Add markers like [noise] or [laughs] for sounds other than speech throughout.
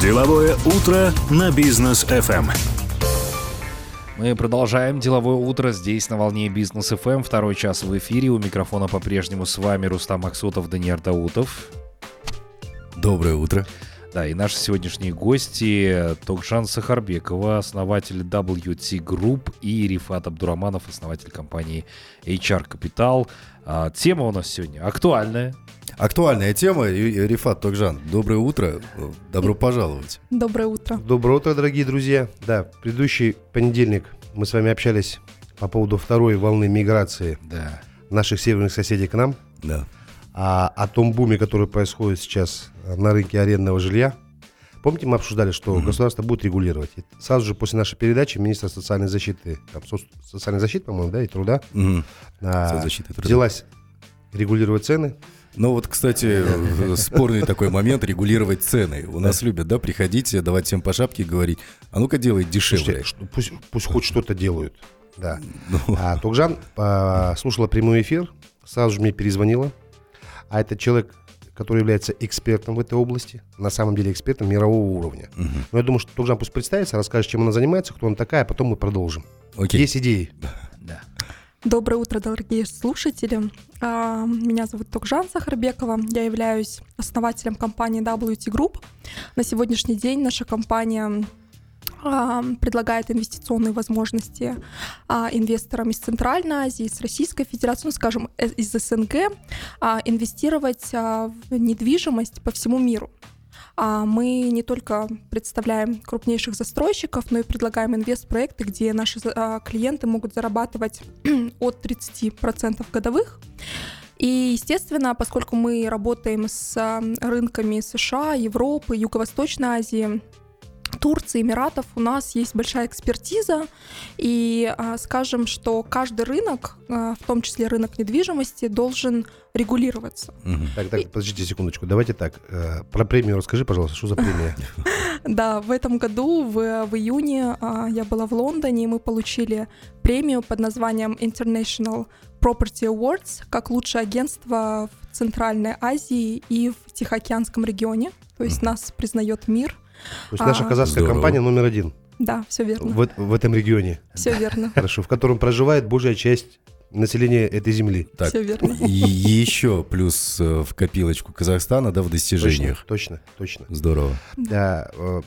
Деловое утро на бизнес FM. Мы продолжаем деловое утро здесь на волне бизнес FM. Второй час в эфире. У микрофона по-прежнему с вами Рустам Максутов, Даниил Даутов. Доброе утро. Да, и наши сегодняшние гости Токжан Сахарбекова, основатель WT Group, и Рифат Абдураманов, основатель компании HR Capital. А, тема у нас сегодня актуальная. Актуальная тема. Рифат Токжан, доброе утро. Добро пожаловать. Доброе утро. Доброе утро, дорогие друзья. Да, предыдущий понедельник мы с вами общались по поводу второй волны миграции Да. наших северных соседей к нам. Да. А о том буме, который происходит сейчас на рынке арендного жилья. Помните, мы обсуждали, что государство будет регулировать. И сразу же после нашей передачи министр социальной защиты, там, со- социальной защиты, по-моему, да, и труда, Мгм. а, труда. взялась регулировать цены. Ну вот, кстати, э, спорный такой момент регулировать цены. У нас любят, да, приходить, давать всем по шапке и говорить, а ну-ка делай дешевле. Слушайте, пусть, пусть хоть что-то делают. Да. Ну, А Токжан а, слушала прямой эфир, сразу же мне перезвонила. А это человек, который является экспертом в этой области, на самом деле экспертом мирового уровня. Но я думаю, что Токжан пусть представится, расскажет, чем она занимается, кто она такая, а потом мы продолжим. Окей. Есть идеи? Да. Доброе утро, дорогие слушатели. А, Меня зовут Токжан Сахарбекова. Я являюсь основателем компании WT Group. На сегодняшний день наша компания а, предлагает инвестиционные возможности а, инвесторам из Центральной Азии, из Российской Федерации, ну, скажем, из СНГ, инвестировать в недвижимость по всему миру. А, Мы не только представляем крупнейших застройщиков, но и предлагаем инвест-проекты, где наши а, клиенты могут зарабатывать [clears throat] от 30% годовых. И, естественно, поскольку мы работаем с а, рынками США, Европы, Юго-Восточной Азии, Турции, Эмиратов, у нас есть большая экспертиза, и а, скажем, что каждый рынок, а, в том числе рынок недвижимости, должен регулироваться. Мгм. Так, так, подождите секундочку. Давайте так. э, Про премию расскажи, пожалуйста, что за премия? [laughs] Да, в этом году, в, в июне, а, я была в Лондоне, и мы получили премию под названием International Property Awards как лучшее агентство в Центральной Азии и в Тихоокеанском регионе. То есть нас признает мир. То есть наша А. казахская Здорово. компания номер один Да, все верно. в, в этом регионе. Все верно. Хорошо. В котором проживает большая часть населения этой земли. Так, Все верно. и еще плюс э, в копилочку Казахстана, да, в достижениях. Точно, точно. Здорово. Да, э,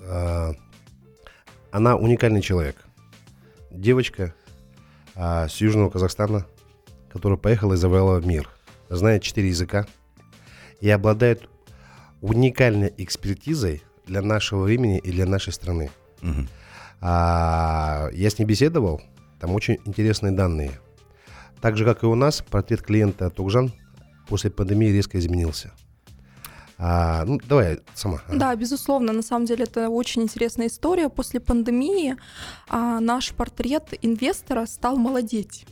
э, она уникальный человек. Девочка а, с Южного Казахстана, которая поехала и завоевала мир. Знает четыре языка и обладает уникальной экспертизой для нашего времени и для нашей страны. Мгм. А, я с ней беседовал, там очень интересные данные. Так же, как и у нас, портрет клиента Токжан после пандемии резко изменился. А, ну, давай сама. Да, безусловно, на самом деле это очень интересная история. После пандемии а, наш портрет инвестора стал молодеть.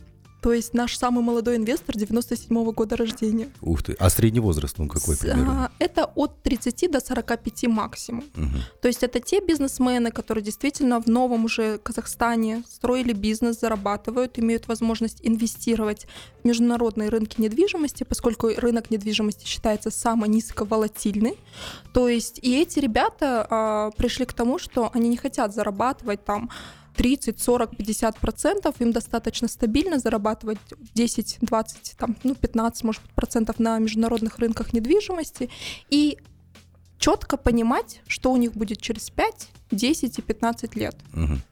То есть наш самый молодой инвестор 97 года рождения. Ух ты. А средний возраст, он какой примерно? а, Это от 30 до 45 максимум. Мгм. То есть это те бизнесмены, которые действительно в новом уже Казахстане строили бизнес, зарабатывают, имеют возможность инвестировать в международные рынки недвижимости, поскольку рынок недвижимости считается самый низковолатильный. То есть и эти ребята а, пришли к тому, что они не хотят зарабатывать там 30, 40, 50 процентов, им достаточно стабильно зарабатывать 10, 20, там, ну, 15, может быть, процентов на международных рынках недвижимости и четко понимать, что у них будет через 5, 10 и 15 лет. Мгм.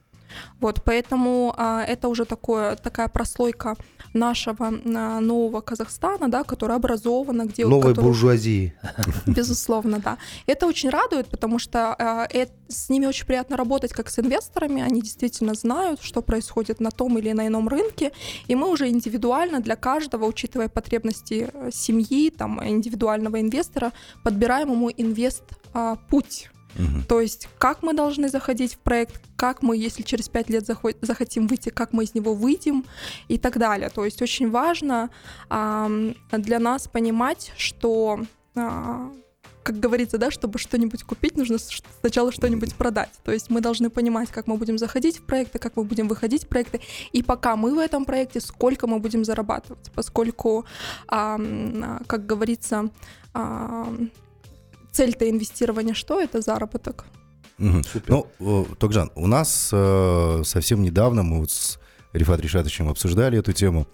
Вот, поэтому а, это уже такое, такая прослойка нашего а, нового Казахстана, да, которая образована, где Новой который- буржуазии. [laughs] Безусловно, да. Это очень радует, потому что а, э- с ними очень приятно работать как с инвесторами. Они действительно знают, что происходит на том или на ином рынке. И мы уже индивидуально для каждого, учитывая потребности э, семьи, там, индивидуального инвестора, подбираем ему инвест-путь. Мгм. То есть, как мы должны заходить в проект, как мы, если через пять лет захо- захотим выйти, как мы из него выйдем и так далее. То есть, очень важно ам, для нас понимать, что, а, как говорится, да, чтобы что-нибудь купить, нужно сначала что-нибудь продать. То есть, мы должны понимать, как мы будем заходить в проекты, как мы будем выходить в проекты, и пока мы в этом проекте, сколько мы будем зарабатывать, поскольку, а, как говорится, ам, цель-то инвестирования что? Это заработок. Мгм. Ну, э, Токжан, у нас э, совсем недавно мы вот с Рифат Ришатовичем обсуждали эту тему.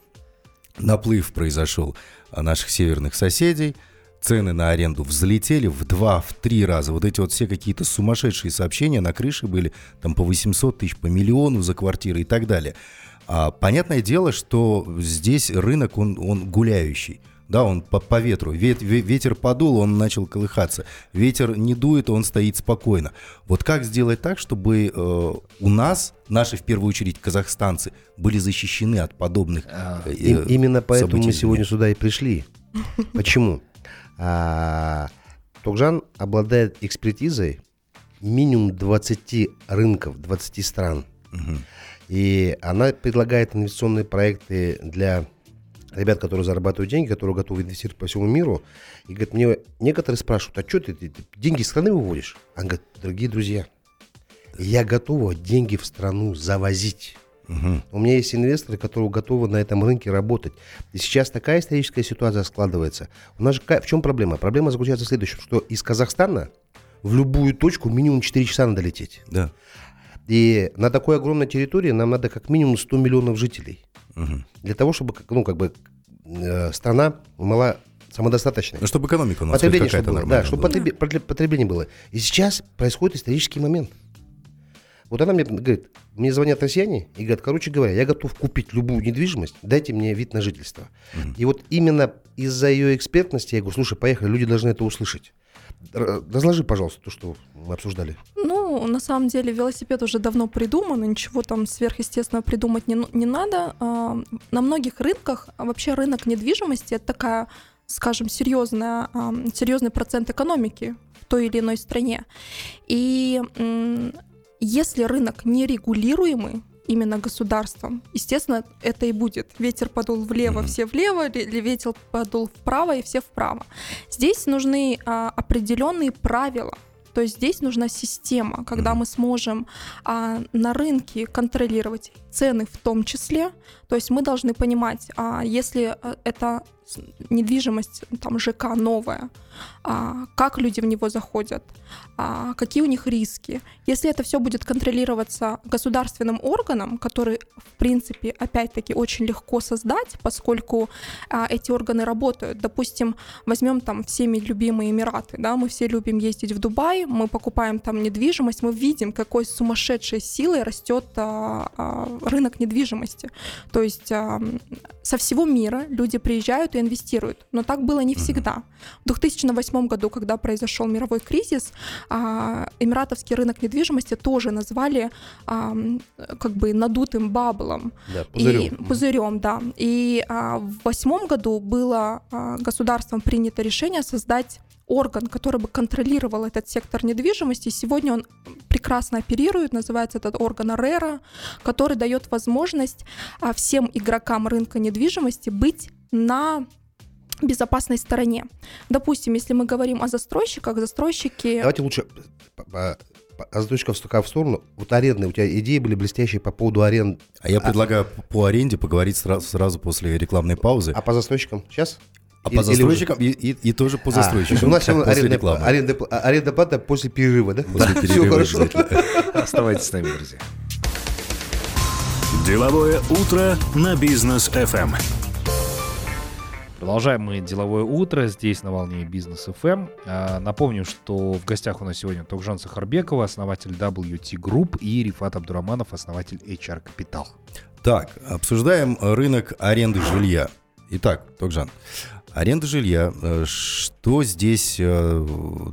Наплыв произошел а, наших северных соседей. Цены на аренду взлетели в два, в три раза. Вот эти вот все какие-то сумасшедшие сообщения на крыше были там по 800 тысяч, по миллиону за квартиры и так далее. А, понятное дело, что здесь рынок, он, он гуляющий. Да, он по, по ветру. Вет- ве- ветер подул, он начал колыхаться. Ветер не дует, он стоит спокойно. Вот как сделать так, чтобы э, у нас, наши в первую очередь казахстанцы, были защищены от подобных А, э, Им- именно поэтому мы событий сегодня извне? сюда и пришли. [laughs] Почему? А, Токжан обладает экспертизой минимум 20 рынков, 20 стран. И она предлагает инвестиционные проекты для ребят, которые зарабатывают деньги, которые готовы инвестировать по всему миру. И говорит, мне некоторые спрашивают, а что ты, ты- ты деньги из страны выводишь? Она говорит, дорогие друзья, я готова деньги в страну завозить. Мгм. У меня есть инвесторы, которые готовы на этом рынке работать. И сейчас такая историческая ситуация складывается. У нас же в чем проблема? Проблема заключается в следующем, что из Казахстана в любую точку минимум 4 часа надо лететь. Да. И на такой огромной территории нам надо как минимум 100 миллионов жителей. Мгм. Для того, чтобы ну, как бы, э, страна была самодостаточной. Ну, чтобы экономика у нас Потребление, чтобы какая-то было, нормальная да, чтобы потреб- потребление было. И сейчас происходит исторический момент. Вот она мне говорит, мне звонят россияне и говорят, короче говоря, я готов купить любую недвижимость, дайте мне вид на жительство. И вот именно из-за ее экспертности я говорю, слушай, поехали, люди должны это услышать. Разложи, пожалуйста, то, что мы обсуждали. Ну, на самом деле, велосипед уже давно придуман, и ничего там сверхъестественного придумать не, ну- не надо. А, На многих рынках, а вообще рынок недвижимости это такая, скажем, серьезная, а, серьезный процент экономики в той или иной стране. И если рынок нерегулируемый, именно государством, естественно, это и будет. Ветер подул влево, все влево, или ветер подул вправо, и все вправо. Здесь нужны а, определенные правила. То есть здесь нужна система, когда мы сможем а, на рынке контролировать цены в том числе. То есть мы должны понимать, а, если а, это недвижимость, там ЖК новая, а, как люди в него заходят, а, какие у них риски. Если это все будет контролироваться государственным органом, который, в принципе, опять-таки очень легко создать, поскольку а, эти органы работают. Допустим, возьмем там всеми любимые Эмираты, да, мы все любим ездить в Дубай, мы покупаем там недвижимость, мы видим, какой сумасшедшей силой растет а, а, рынок недвижимости. То есть со всего мира люди приезжают и инвестируют, но так было не всегда. В 2008 году, когда произошел мировой кризис, а, эмиратовский рынок недвижимости тоже назвали как бы надутым баблом. Да, И пузырем, да. И а, в восьмом году было а, государством принято решение создать орган, который бы контролировал этот сектор недвижимости. Сегодня он прекрасно оперирует, называется этот орган АРЕРА, который дает возможность а, всем игрокам рынка недвижимости быть на безопасной стороне. Допустим, если мы говорим о застройщиках, застройщики... Давайте лучше по- по- по- а заточка в сторону. Вот арендные, у тебя идеи были блестящие по поводу аренд. А я предлагаю по аренде поговорить сразу, сразу после рекламной паузы. А по застройщикам сейчас? А или- по застройщикам и, и- и тоже по А, застройщикам. есть у нас арендная, рекламы. аренда, пла- аренда плата после перерыва, да? После [laughs] Всё перерыва хорошо. обязательно. [laughs] Оставайтесь с нами, друзья. Деловое утро на бизнес FM. Продолжаем мы деловое утро здесь на волне бизнес FM. А, Напомню, что в гостях у нас сегодня Токжан Сахарбекова, основатель WT Group, и Рифат Абдураманов, основатель HR Capital. Так, обсуждаем рынок аренды жилья. Итак, Токжан, аренда жилья. э, Что здесь э,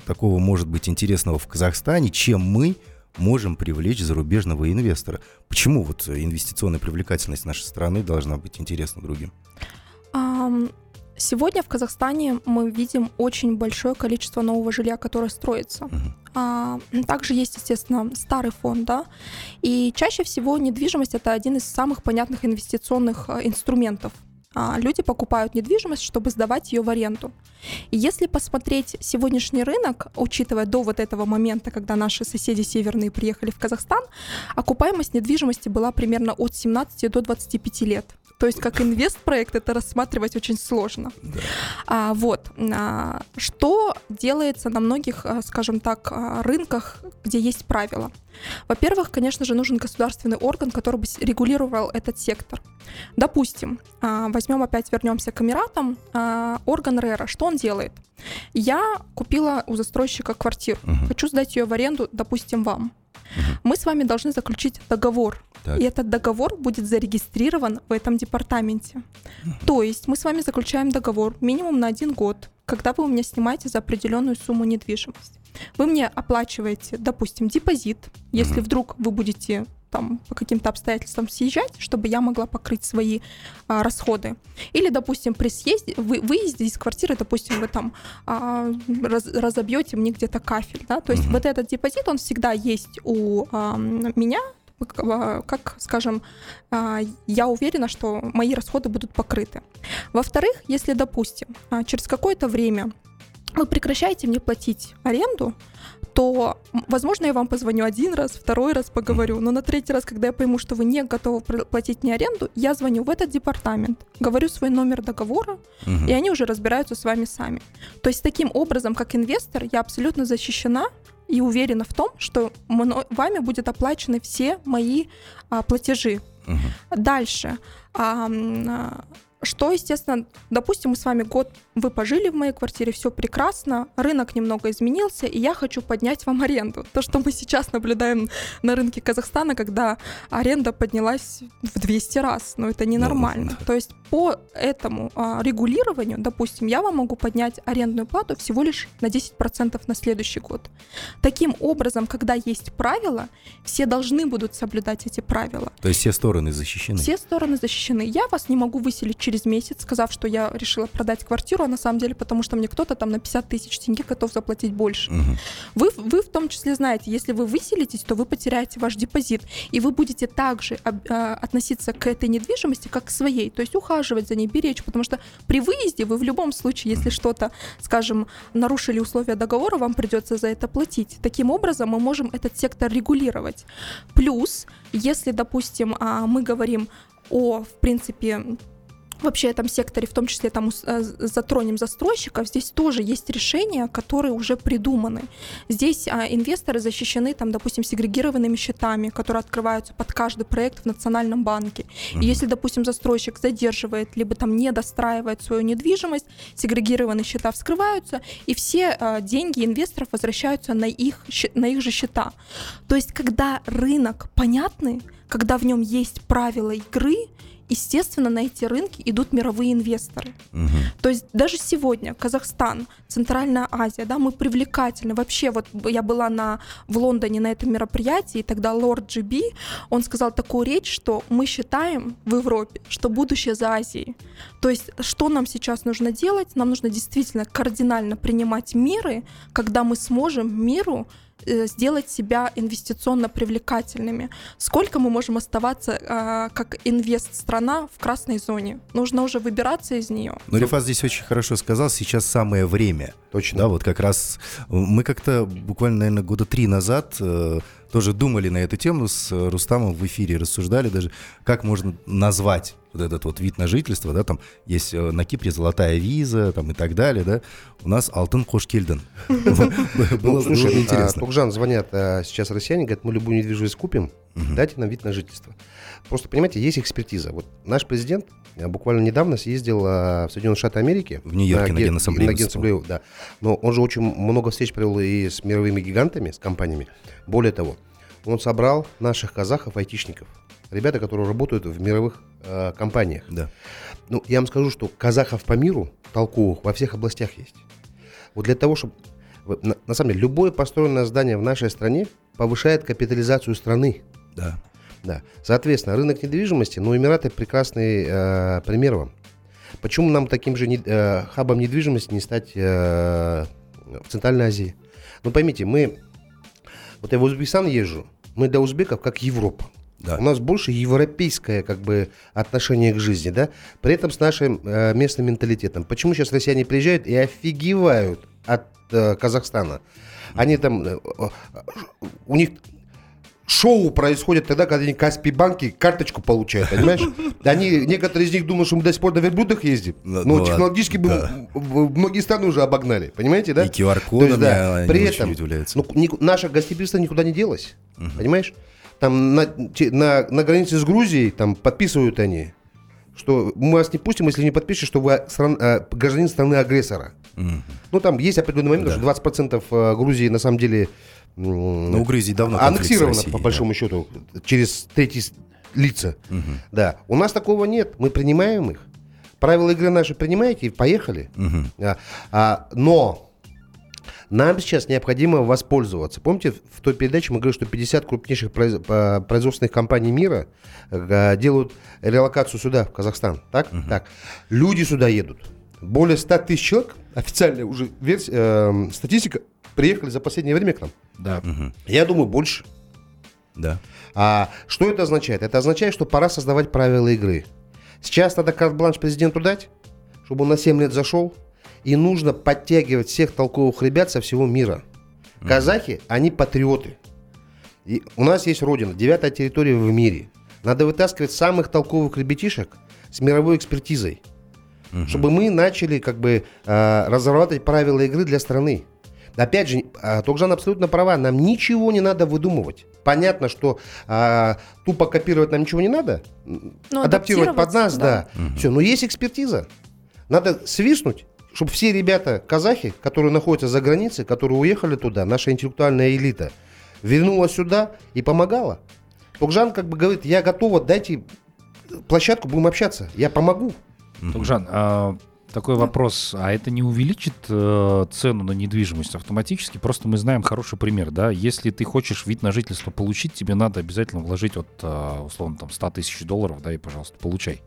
такого может быть интересного в Казахстане, чем мы можем привлечь зарубежного инвестора? Почему вот инвестиционная привлекательность нашей страны должна быть интересна другим? Сегодня в Казахстане мы видим очень большое количество нового жилья, которое строится. Мгм. А, Также есть, естественно, старый фонд, да, и чаще всего недвижимость это один из самых понятных инвестиционных а, инструментов. А, Люди покупают недвижимость, чтобы сдавать ее в аренду. И если посмотреть сегодняшний рынок, учитывая до вот этого момента, когда наши соседи северные приехали в Казахстан, окупаемость недвижимости была примерно от 17 до 25 лет. То есть как инвест-проект это рассматривать очень сложно. А, вот. А, что делается на многих, а, скажем так, а, рынках, где есть правила? Во-первых, конечно же, нужен государственный орган, который бы регулировал этот сектор. Допустим, а, возьмем опять, вернемся к Эмиратам, орган РЭРа, что он делает? Я купила у застройщика квартиру, Мгм. хочу сдать ее в аренду, допустим, вам. Мы с вами должны заключить договор, Так. и этот договор будет зарегистрирован в этом департаменте. То есть мы с вами заключаем договор минимум на один год, когда вы у меня снимаете за определенную сумму недвижимости. Вы мне оплачиваете, допустим, депозит, если вдруг вы будете там по каким-то обстоятельствам съезжать, чтобы я могла покрыть свои а, расходы. Или, допустим, при съезде, вы, выезде из квартиры, допустим, вы там а, раз- разобьете мне где-то кафель, да, то есть вот этот депозит, он всегда есть у а, меня, как, а, скажем, а, я уверена, что мои расходы будут покрыты. Во-вторых, если, допустим, а, через какое-то время вы прекращаете мне платить аренду, то, возможно, я вам позвоню один раз, второй раз поговорю, но на третий раз, когда я пойму, что вы не готовы платить мне аренду, я звоню в этот департамент, говорю свой номер договора, Мгм. и они уже разбираются с вами сами. То есть таким образом, как инвестор, я абсолютно защищена и уверена в том, что вами будет оплачены все мои а, платежи. Мгм. Дальше. А, что, естественно, допустим, мы с вами год, вы пожили в моей квартире, все прекрасно, рынок немного изменился, и я хочу поднять вам аренду. То, что мы сейчас наблюдаем на рынке Казахстана, когда аренда поднялась в 200 раз, но это ненормально. Ну. То есть по этому а, регулированию, допустим, я вам могу поднять арендную плату всего лишь на 10% на следующий год. Таким образом, когда есть правила, все должны будут соблюдать эти правила. То есть все стороны защищены. Все стороны защищены. Я вас не могу выселить через месяц, сказав, что я решила продать квартиру, а на самом деле потому, что мне кто-то там на 50 тысяч тенге готов заплатить больше. Мгм. Вы, вы в том числе знаете, если вы выселитесь, то вы потеряете ваш депозит, и вы будете также а, относиться к этой недвижимости как к своей, то есть ухаживать за ней, беречь, потому что при выезде вы в любом случае, если что-то, скажем, нарушили условия договора, вам придется за это платить. Таким образом, мы можем этот сектор регулировать. Плюс, если, допустим, а, мы говорим о, в принципе, вообще этом секторе, в том числе там э, затронем застройщиков, здесь тоже есть решения, которые уже придуманы. Здесь а, инвесторы защищены, там, допустим, сегрегированными счетами, которые открываются под каждый проект в Национальном банке. И если, допустим, застройщик задерживает, либо там не достраивает свою недвижимость, сегрегированные счета вскрываются, и все а, деньги инвесторов возвращаются на их, на их же счета. То есть, когда рынок понятный, когда в нем есть правила игры, естественно, на эти рынки идут мировые инвесторы. Мгм. То есть даже сегодня Казахстан, Центральная Азия, да, мы привлекательны. Вообще, вот я была на, в Лондоне на этом мероприятии, и тогда лорд Джиби, он сказал такую речь, что мы считаем в Европе, что будущее за Азией. То есть что нам сейчас нужно делать? Нам нужно действительно кардинально принимать меры, когда мы сможем миру сделать себя инвестиционно привлекательными. Сколько мы можем оставаться а, как инвест-страна в красной зоне? Нужно уже выбираться из нее. Ну, Рифат здесь очень хорошо сказал, сейчас самое время. Точно. Да, вот как раз э, мы как-то буквально, наверное, года три назад э, тоже думали на эту тему с э, Рустамом в эфире, рассуждали даже, как можно назвать вот этот вот вид на жительство, да, там есть э, на Кипре золотая виза, там и так далее, да, у нас Алтын Кошкельден. [laughs] [laughs] Было Ну, а, интересно. Токжан звонят а, сейчас россияне, говорят, мы любую недвижимость купим, дайте нам вид на жительство. Просто, понимаете, есть экспертиза. Вот наш президент буквально недавно съездил в Соединенные Штаты Америки. В Нью-Йорке на ге- Генассамблею На Генассамблею, да. Но он же очень много встреч провел и с мировыми гигантами, с компаниями. Более того, он собрал наших казахов-айтишников. Ребята, которые работают в мировых э, компаниях. Да. Ну, я вам скажу, что казахов по миру толковых во всех областях есть. Вот для того, чтобы... На, на самом деле, любое построенное здание в нашей стране повышает капитализацию страны. Да. Да. Соответственно, рынок недвижимости, ну, Эмираты прекрасный э, пример вам. Почему нам таким же не- э, хабом недвижимости не стать э, в Центральной Азии? Ну, поймите, мы... Вот я в Узбекистан езжу, мы для узбеков как Европа. Да. У нас больше европейское как бы отношение к жизни, да, при этом с нашим э, местным менталитетом. Почему сейчас россияне приезжают и офигевают от э, Казахстана? Они там, э, э, у них шоу происходит тогда, когда они Каспий банки карточку получают, понимаешь? [laughs] Они, некоторые из них думают, что мы до сих пор на верблюдах ездим. Ну, Ну, технологически да. многие страны уже обогнали, понимаете, да? И QR-кодами да, При этом, ну, ни- наше гостеприимство никуда не делось, понимаешь? Там на, на, на границе с Грузией там подписывают они, что мы вас не пустим, если не подпишете, что вы стран- э, гражданин страны-агрессора. Ну, там есть определенный момент, что 20% э, Грузии на самом деле Ну, Грузии давно аннексировано, Россией, по да. большому счету, через третьи лица. Да. У нас такого нет. Мы принимаем их. Правила игры наши принимаете поехали. А, а, но нам сейчас необходимо воспользоваться. Помните, в той передаче мы говорили, что 50 крупнейших произ- по- производственных компаний мира э, делают релокацию сюда, в Казахстан. Так? Так. Люди сюда едут. Более 100 тысяч человек, официальная уже версия, э, статистика, приехали за последнее время к нам. Да. Я думаю, больше. Да. А что это означает? Это означает, что пора создавать правила игры. Сейчас надо карт-бланш президенту дать, чтобы он на 7 лет зашел, и нужно подтягивать всех толковых ребят со всего мира. Казахи, они патриоты. И у нас есть родина, девятая территория в мире. Надо вытаскивать самых толковых ребятишек с мировой экспертизой, чтобы мы начали как бы э, разрабатывать правила игры для страны. Опять же, э, Токжан абсолютно права, нам ничего не надо выдумывать. Понятно, что э, тупо копировать нам ничего не надо, Ну, адаптировать под нас, адаптировать, да. Все, но есть экспертиза. Надо свистнуть, чтобы все ребята, казахи, которые находятся за границей, которые уехали туда, наша интеллектуальная элита, вернулась сюда и помогала. Токжан как бы говорит, я готова, дайте площадку, будем общаться, я помогу. Тугжан, а, такой вопрос. А это не увеличит э, цену на недвижимость автоматически? Просто мы знаем хороший пример, да? Если ты хочешь вид на жительство получить, тебе надо обязательно вложить от, э, условно, там, 100 тысяч долларов, да, и, пожалуйста, получай.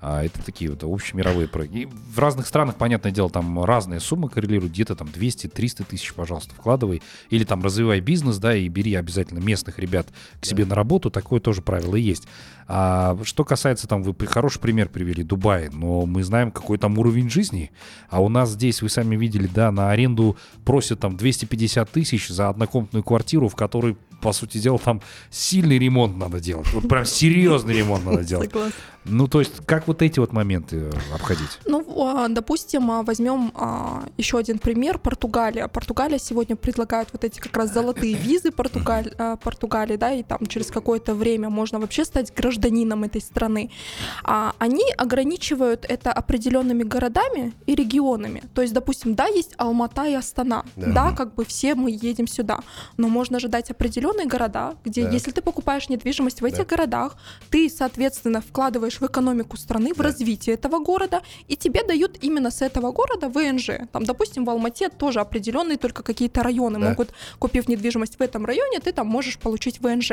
А это такие вот общемировые проекты. И в разных странах, понятное дело, там разные суммы коррелируют. Где-то там 200-300 тысяч, пожалуйста, вкладывай. Или там развивай бизнес, да, и бери обязательно местных ребят к себе на работу. Такое тоже правило есть. А что касается там, вы хороший пример привели, Дубай, но мы знаем, какой там уровень жизни. А у нас здесь, вы сами видели, да, на аренду просят там 250 тысяч за однокомнатную квартиру, в которой, по сути дела, там сильный ремонт надо делать. Вот прям серьезный ремонт надо [laughs] делать. Согласна. Ну, то есть, как вот эти вот моменты э, обходить? Ну, а, допустим, а, возьмем а, еще один пример. Португалия. Португалия сегодня предлагает вот эти как раз золотые [coughs] визы Португаль, Португалии, да, и там через какое-то время можно вообще стать гражданином этой страны. А, они ограничивают это определенными городами и регионами. То есть, допустим, да, есть Алмата и Астана, Да. да, как бы все мы едем сюда, но можно же дать определенные города, где, Да. если ты покупаешь недвижимость в этих Да. городах, ты, соответственно, вкладываешь в экономику страны, в Да. развитие этого города, и тебе дают именно с этого города ВНЖ. Там, допустим, в Алмате тоже определенные только какие-то районы Да. могут, купив недвижимость в этом районе, ты там можешь получить ВНЖ.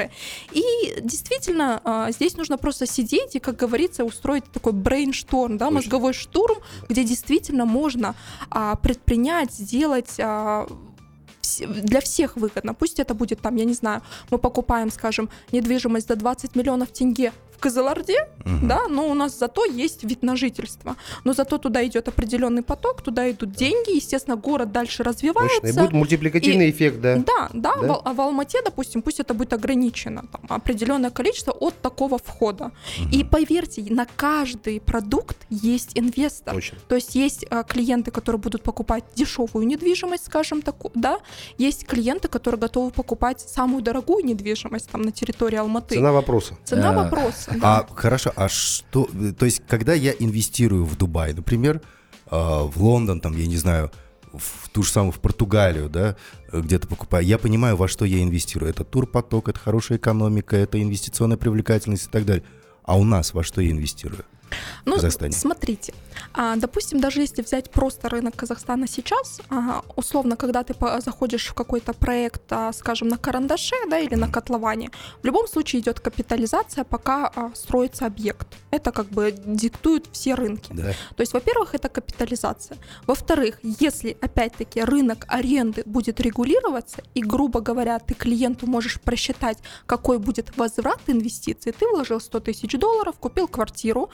И действительно, а, здесь нужно просто сидеть и, как говорится, устроить такой брейншторм, да, Точно. мозговой штурм, где действительно можно а, предпринять, сделать а, для всех выгодно. Пусть это будет там, я не знаю, мы покупаем, скажем, недвижимость за 20 миллионов тенге в Казаларде, да, но у нас зато есть вид на жительство. Но зато туда идет определенный поток, туда идут деньги, естественно, город дальше развивается. И будет мультипликативный эффект, да. Да, да, Да? В, а в Алмате, допустим, пусть это будет ограничено, там, определенное количество от такого входа. И поверьте, на каждый продукт есть инвестор. Точно. То есть есть а, клиенты, которые будут покупать дешевую недвижимость, скажем так, да, есть клиенты, которые готовы покупать самую дорогую недвижимость там на территории Алматы. Цена вопроса. Цена А, вопроса. Да. А хорошо, а что, то есть, когда я инвестирую в Дубай, например, а, в Лондон, там, я не знаю, в ту же самую в Португалию, да, где-то покупаю, я понимаю, во что я инвестирую. Это турпоток, это хорошая экономика, это инвестиционная привлекательность и так далее. А у нас во что я инвестирую? Ну, Казахстане? смотрите, а, допустим, даже если взять просто рынок Казахстана сейчас, а, условно, когда ты заходишь в какой-то проект, а, скажем, на карандаше, да, или на котловане, в любом случае идет капитализация, пока а, строится объект. Это как бы диктуют все рынки. Да. То есть, во-первых, это капитализация. Во-вторых, если, опять-таки, рынок аренды будет регулироваться, и, грубо говоря, ты клиенту можешь просчитать, какой будет возврат инвестиций, ты вложил 100 тысяч долларов, купил квартиру,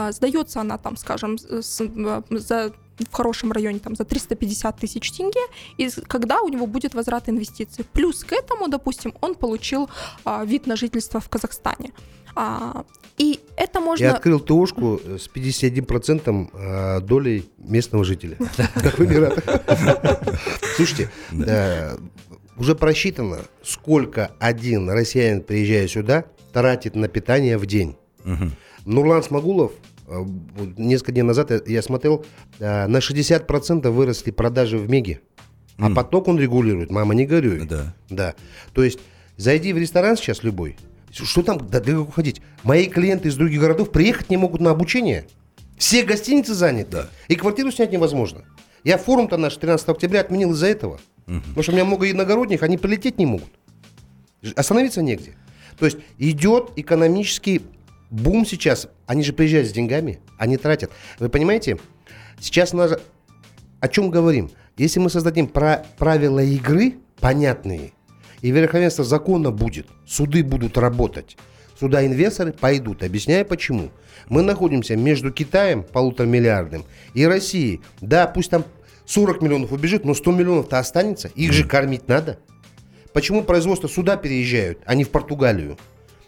а, сдается она там, скажем, с, за в хорошем районе там за 350 тысяч тенге, и когда у него будет возврат инвестиций. Плюс к этому, допустим, он получил а, вид на жительство в Казахстане. А, и это можно... Я открыл ТОшку с 51% а, долей местного жителя. Как в Эмиратах. Слушайте, э, уже просчитано, сколько один россиянин, приезжая сюда, тратит на питание в день. Нурлан Смогулов э, несколько дней назад я смотрел, э, на 60% выросли продажи в Меге. А М. поток он регулирует, мама, не горюй. Да. Да. То есть, зайди в ресторан сейчас любой, что там, да далеко ходить? Мои клиенты из других городов приехать не могут на обучение. Все гостиницы заняты. Да. И квартиру снять невозможно. Я форум-то наш 13 октября отменил из-за этого. Потому что у меня много иногородних, они прилететь не могут. Остановиться негде. То есть идет экономический бум сейчас. Они же приезжают с деньгами, они тратят. Вы понимаете, сейчас надо... О чем говорим? Если мы создадим пра- правила игры понятные, и верховенство закона будет, суды будут работать, сюда инвесторы пойдут. Объясняю почему. Мы находимся между Китаем, полуторамиллиардным, и Россией. Да, пусть там 40 миллионов убежит, но 100 миллионов-то останется. Их же кормить надо. Почему производство сюда переезжают, а не в Португалию?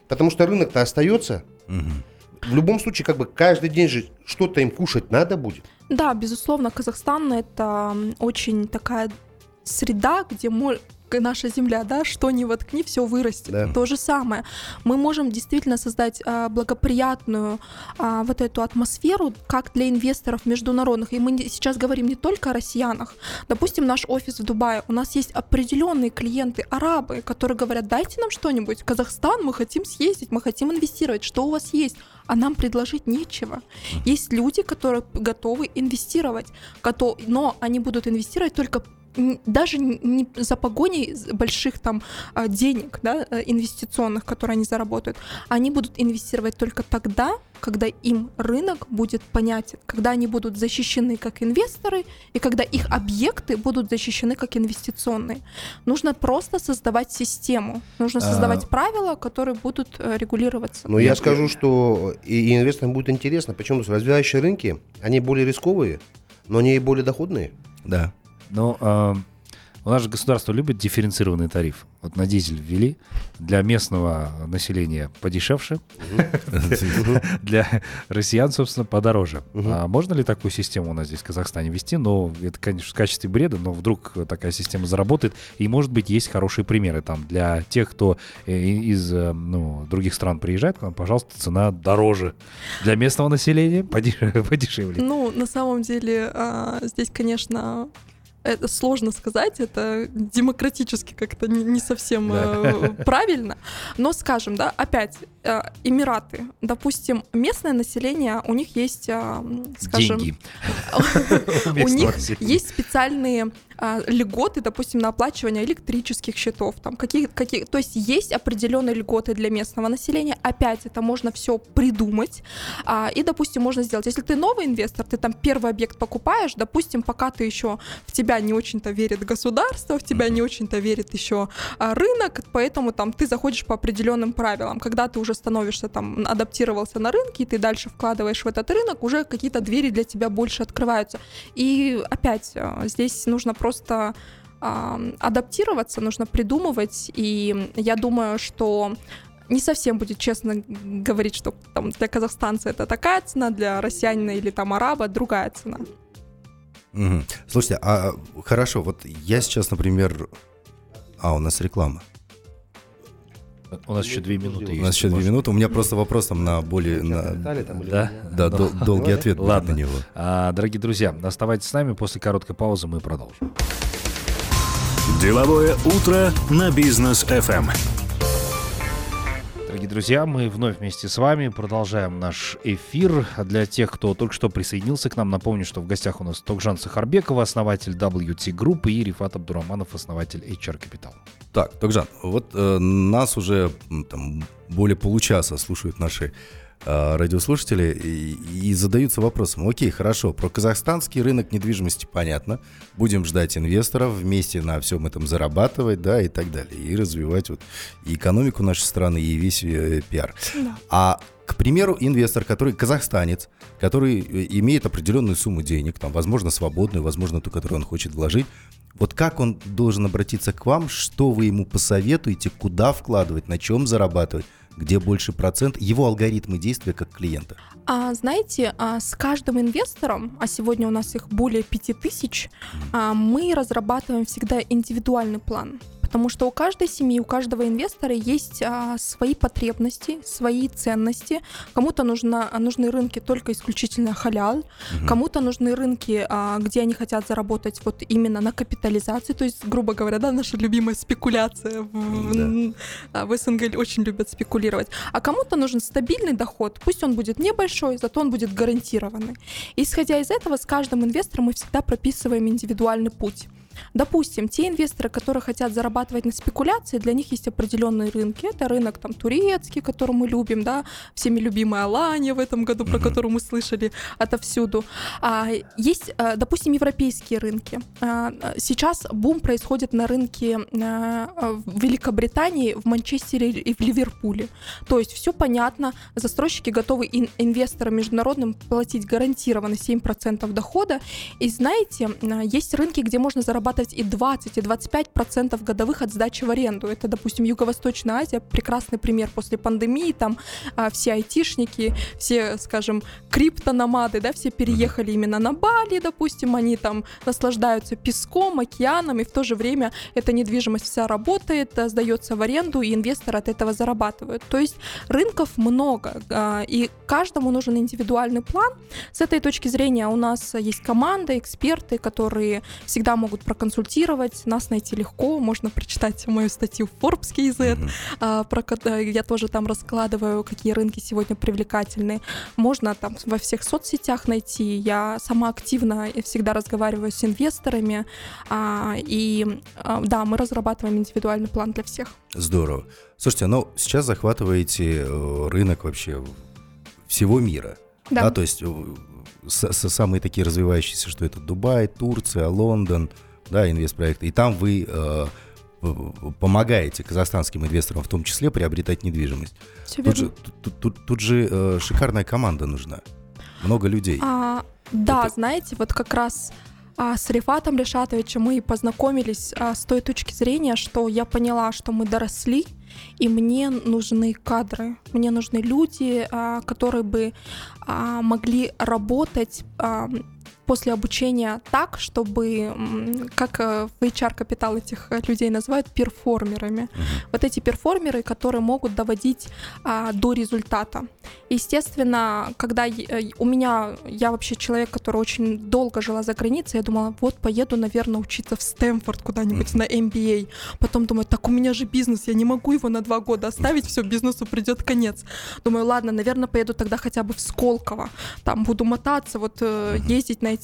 Потому что рынок-то остается. В любом случае, как бы каждый день же что-то им кушать надо будет. Да, безусловно, Казахстан это очень такая среда, где к- наша земля, да, что ни воткни, все вырастет. Да. То же самое. Мы можем действительно создать а, благоприятную а, вот эту атмосферу, как для инвесторов международных. И мы не- сейчас говорим не только о россиянах. Допустим, наш офис в Дубае. У нас есть определенные клиенты, арабы, которые говорят, дайте нам что-нибудь. Казахстан, мы хотим съездить, мы хотим инвестировать. Что у вас есть? А нам предложить нечего. Есть люди, которые готовы инвестировать, но они будут инвестировать только даже не за погоней больших там а, денег, да, э, инвестиционных, которые они заработают. Они будут инвестировать только тогда, когда им рынок будет понятен, когда они будут защищены как инвесторы и когда их объекты будут защищены как инвестиционные. Нужно просто создавать систему, нужно А. создавать правила, которые будут э, регулироваться. Но я скажу, что и, и инвесторам будет интересно. Почему? Развивающие рынки, они более рисковые, но они и более доходные. Да. Ну, а, у нас же государство любит дифференцированный тариф. Вот на дизель ввели для местного населения подешевше, [laughs] для россиян, собственно, подороже. А можно ли такую систему у нас здесь в Казахстане вести? Ну, это, конечно, в качестве бреда, но вдруг такая система заработает. И, может быть, есть хорошие примеры там для тех, кто э, из э, ну, других стран приезжает к нам, пожалуйста, цена дороже. Для местного населения подеш- [laughs] подешевле. Ну, на самом деле, а, здесь, конечно, это сложно сказать, это демократически как-то не, не совсем э, правильно. Но, скажем, да, опять, э, Эмираты, допустим, местное население, у них есть, а, скажем, Деньги. [laughs] у них есть специальные а, льготы, допустим, на оплачивание электрических счетов, там какие, какие, то есть есть определенные льготы для местного населения. Опять это можно все придумать а, и, допустим, можно сделать. Если ты новый инвестор, ты там первый объект покупаешь, допустим, пока ты еще в тебя не очень-то верит государство, в тебя не очень-то верит еще а, рынок, поэтому там ты заходишь по определенным правилам. Когда ты уже становишься там адаптировался на рынке, и ты дальше вкладываешь в этот рынок, уже какие-то двери для тебя больше открываются. И опять э, здесь нужно просто а, адаптироваться, нужно придумывать, и я думаю, что не совсем будет честно говорить, что там для казахстанца это такая цена, для россиянина или там араба другая цена. Мгм. Слушайте, а хорошо, вот я сейчас, например... А, у нас реклама. У нас еще две минуты есть. У нас еще две минуты. У меня просто вопрос там на более... на- Да? Да, дол- долгий ответ Ладно. на него. А, дорогие друзья, оставайтесь с нами. После короткой паузы мы продолжим. Деловое утро на бизнес FM. Дорогие друзья, мы вновь вместе с вами продолжаем наш эфир. Для тех, кто только что присоединился к нам, напомню, что в гостях у нас Токжан Сахарбекова, основатель WT Group, и Рифат Абдураманов, основатель HR Capital. Так, Токжан, вот э, нас уже там более получаса слушают наши радиослушатели и, и задаются вопросом. Окей, хорошо, про казахстанский рынок недвижимости понятно. Будем ждать инвесторов, вместе на всем этом зарабатывать, да, и так далее. И развивать вот и экономику нашей страны, и весь э, пиар. Да. А к примеру, инвестор, который казахстанец, который э, имеет определенную сумму денег, там, возможно, свободную, возможно, ту, которую он хочет вложить, вот как он должен обратиться к вам, что вы ему посоветуете, куда вкладывать, на чем зарабатывать, где больше процент, его алгоритмы действия как клиента? А, знаете, а, с каждым инвестором, а сегодня у нас их более 5000, а, мы разрабатываем всегда индивидуальный план. Потому что у каждой семьи, у каждого инвестора есть а, свои потребности, свои ценности. Кому-то нужно, нужны рынки только исключительно халял, угу. кому-то нужны рынки, а, где они хотят заработать вот именно на капитализации, то есть, грубо говоря, да, наша любимая спекуляция. В, да. в СНГ очень любят спекулировать. А кому-то нужен стабильный доход, пусть он будет небольшой, зато он будет гарантированный. Исходя из этого, с каждым инвестором мы всегда прописываем индивидуальный путь. Допустим, те инвесторы, которые хотят зарабатывать на спекуляции, для них есть определенные рынки. Это рынок там турецкий, который мы любим, да, всеми любимая Алания в этом году, про которую мы слышали отовсюду. А, есть, э, допустим, европейские рынки. А, сейчас бум происходит на рынке а, в Великобритании, в Манчестере и в Ливерпуле. То есть все понятно, застройщики готовы ин- инвесторам международным платить гарантированно 7% дохода. И знаете, есть рынки, где можно зарабатывать зарабатывать и 20, и 25 процентов годовых от сдачи в аренду. Это, допустим, Юго-Восточная Азия, прекрасный пример после пандемии, там а, все айтишники, все, скажем, криптономады, да, все переехали именно на Бали, допустим, они там наслаждаются песком, океаном, и в то же время эта недвижимость вся работает, а, сдается в аренду, и инвесторы от этого зарабатывают. То есть рынков много, а, и каждому нужен индивидуальный план. С этой точки зрения у нас есть команда, эксперты, которые всегда могут проконсультировать. Нас найти легко. Можно прочитать [laughs] мою статью в Forbes KZ. Mm-hmm. А, про, я тоже там раскладываю, какие рынки сегодня привлекательны. Можно там во всех соцсетях найти. Я сама активно всегда разговариваю с инвесторами. А, и а, да, мы разрабатываем индивидуальный план для всех. Здорово. Слушайте, ну сейчас захватываете э, рынок вообще всего мира. Да. да то есть э, самые такие развивающиеся, что это Дубай, Турция, Лондон, да, инвестпроекты. И там вы э, помогаете казахстанским инвесторам в том числе приобретать недвижимость. Все тут, же, тут, тут, тут же э, шикарная команда нужна. Много людей. А, да, Это... знаете, вот как раз а, с Рифатом Решатовичем мы познакомились а, с той точки зрения, что я поняла, что мы доросли, и мне нужны кадры, мне нужны люди, а, которые бы а, могли работать а, после обучения так, чтобы, как э, в HR капитал этих э, людей называют, перформерами. Вот эти перформеры, которые могут доводить а, до результата. Естественно, когда э, у меня, я вообще человек, который очень долго жила за границей, я думала, вот поеду, наверное, учиться в Стэнфорд куда-нибудь на MBA. Потом думаю, так у меня же бизнес, я не могу его на два года оставить, все, бизнесу придет конец. Думаю, ладно, наверное, поеду тогда хотя бы в Сколково. Там буду мотаться, вот ездить на эти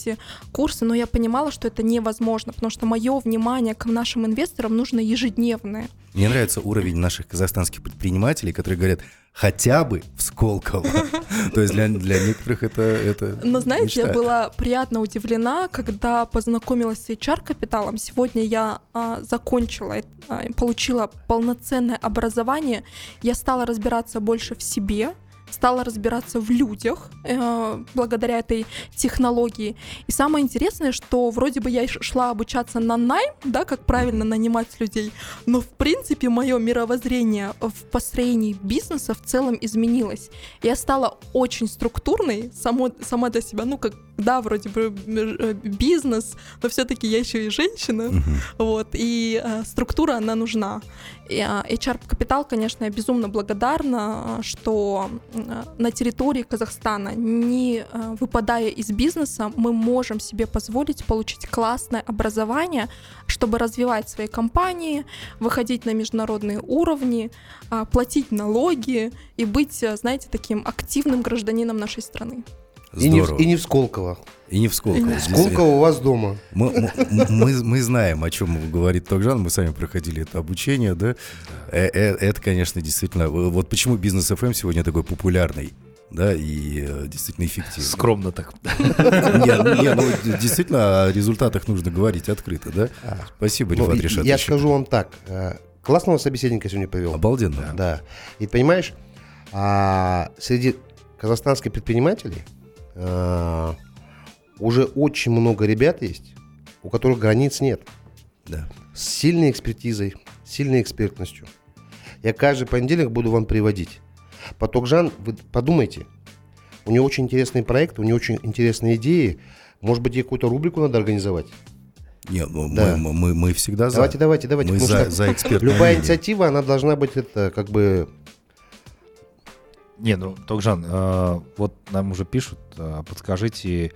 курсы, но я понимала, что это невозможно, потому что мое внимание к нашим инвесторам нужно ежедневное. Мне нравится уровень наших казахстанских предпринимателей, которые говорят, хотя бы в Сколково. [laughs] То есть для, для некоторых это, это Но знаете, мечта. я была приятно удивлена, когда познакомилась с HR-капиталом. Сегодня я а, закончила, а, получила полноценное образование. Я стала разбираться больше в себе, стала разбираться в людях э, благодаря этой технологии. И самое интересное, что вроде бы я шла обучаться на найм, да, как правильно нанимать людей, но в принципе мое мировоззрение в построении бизнеса в целом изменилось. Я стала очень структурной, само, сама для себя, ну как, да, вроде бы э, бизнес, но все-таки я еще и женщина, uh-huh. вот, и э, структура, она нужна. И, э, HR Капитал, конечно, я безумно благодарна, что на территории Казахстана, не э, выпадая из бизнеса, мы можем себе позволить получить классное образование, чтобы развивать свои компании, выходить на международные уровни, а, платить налоги и быть, э, знаете, таким активным гражданином нашей страны. И не, в, и не в Сколково. И не в Сколково. И Сколково у вас дома. Мы, мы, мы знаем, о чем говорит Токжан, мы сами проходили это обучение, да? Э, э, это, конечно, действительно... Вот почему бизнес FM эм сегодня такой популярный. да, и э, действительно эффективно. Скромно так. Не, не, ну действительно о результатах нужно говорить открыто, да? Спасибо, Ну, Рифат я скажу вам так. э, Классного собеседника сегодня повел. Обалденно. Да. И понимаешь, а, среди казахстанских предпринимателей а, уже очень много ребят есть, у которых границ нет. Да. С сильной экспертизой, сильной экспертностью. Я каждый понедельник буду вам приводить. Поток Жан, вы подумайте, у него очень интересный проект, у него очень интересные идеи. Может быть, ей какую-то рубрику надо организовать? Нет, ну, Да. мы, мы, мы всегда за. Давайте, давайте, давайте. Мы за, за экспертное Любая мнение. инициатива, она должна быть это как бы Не, ну, Тогжан, э, вот нам уже пишут, э, подскажите,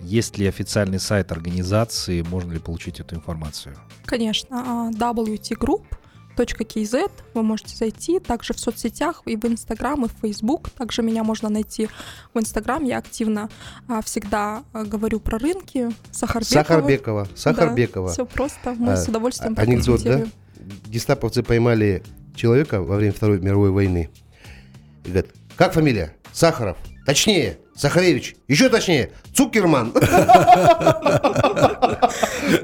есть ли официальный сайт организации, можно ли получить эту информацию? Конечно, а, wtgroup.kz, вы можете зайти, также в соцсетях, и в Инстаграм, и в Фейсбук. Также меня можно найти в Инстаграм, я активно а, всегда а, говорю про рынки. Сахарбекова. Сахарбекова. Сахарбекова. Все просто, мы А, с удовольствием а- анекдот, да? Гестаповцы поймали человека во время Второй мировой войны. И говорят, как фамилия? Сахаров. Точнее, Сахаревич. Еще точнее, Цукерман. [laughs]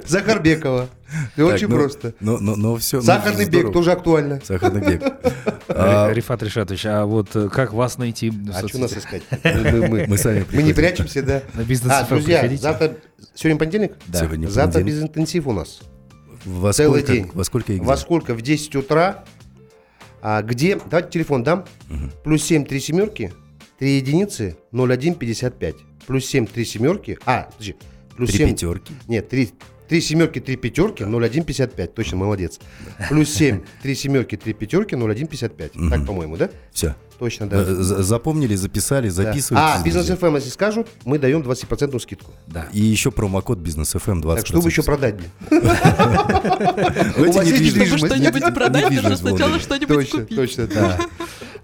Захарбекова. И Так, очень ну, просто. Но, но, но все. Сахарный бег тоже актуально. Сахарный бег. [laughs] А, Рифат Решатович, а вот э, как вас найти? в А что нас искать? [laughs] Мы, мы- Мы сами мы не приходим. прячемся, да. На бизнес А, друзья, приходите? завтра... Сегодня понедельник? Да. Сегодня Завтра понедельник. безинтенсив у нас. Во целый сколько- день. Во сколько? Во сколько? В 10 утра. А где? Давайте телефон дам. Плюс 7, 3 семерки, 3 единицы, 01, 55. Плюс 7, 3 семерки. А, подожди. Плюс Три 7, пятерки. Нет, 3, 3 семерки, 3 пятерки, 01, 55. Точно, молодец. Плюс 7, 3 семерки, 3 пятерки, 01, 55. Так, по-моему, да? Все. Точно, да. Запомнили, записали, Да. записывайте. А, бизнес FM, если скажут, мы даем 20% скидку. Да. И еще промокод бизнес FM 20%. Так что вы еще продать мне? [laughs] Чтобы что-нибудь продать, нужно сначала что-нибудь Точно, купить. точно, да.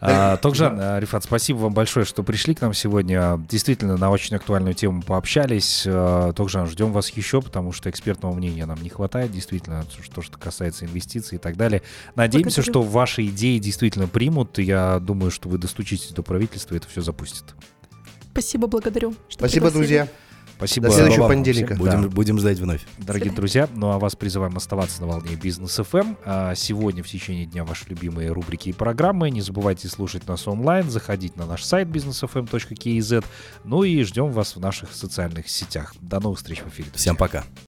А, [laughs] Тогжан, а, Рифат, спасибо вам большое, что пришли к нам сегодня. Действительно, на очень актуальную тему пообщались. А, Тогжан, ждем вас еще, потому что экспертного мнения нам не хватает, действительно, что, что касается инвестиций и так далее. Надеемся, Благодарю. что ваши идеи действительно примут. Я думаю, что вы достучитесь до правительства, и это все запустит. Спасибо, благодарю. что Спасибо, пригласили. друзья. Спасибо. До следующего вам понедельника. Будем, Да. будем ждать вновь. Дорогие друзья, ну а вас призываем оставаться на волне Бизнес FM. А сегодня в течение дня ваши любимые рубрики и программы. Не забывайте слушать нас онлайн, заходить на наш сайт businessfm.kz. Ну и ждем вас в наших социальных сетях. До новых встреч в эфире. друзья. Всем пока.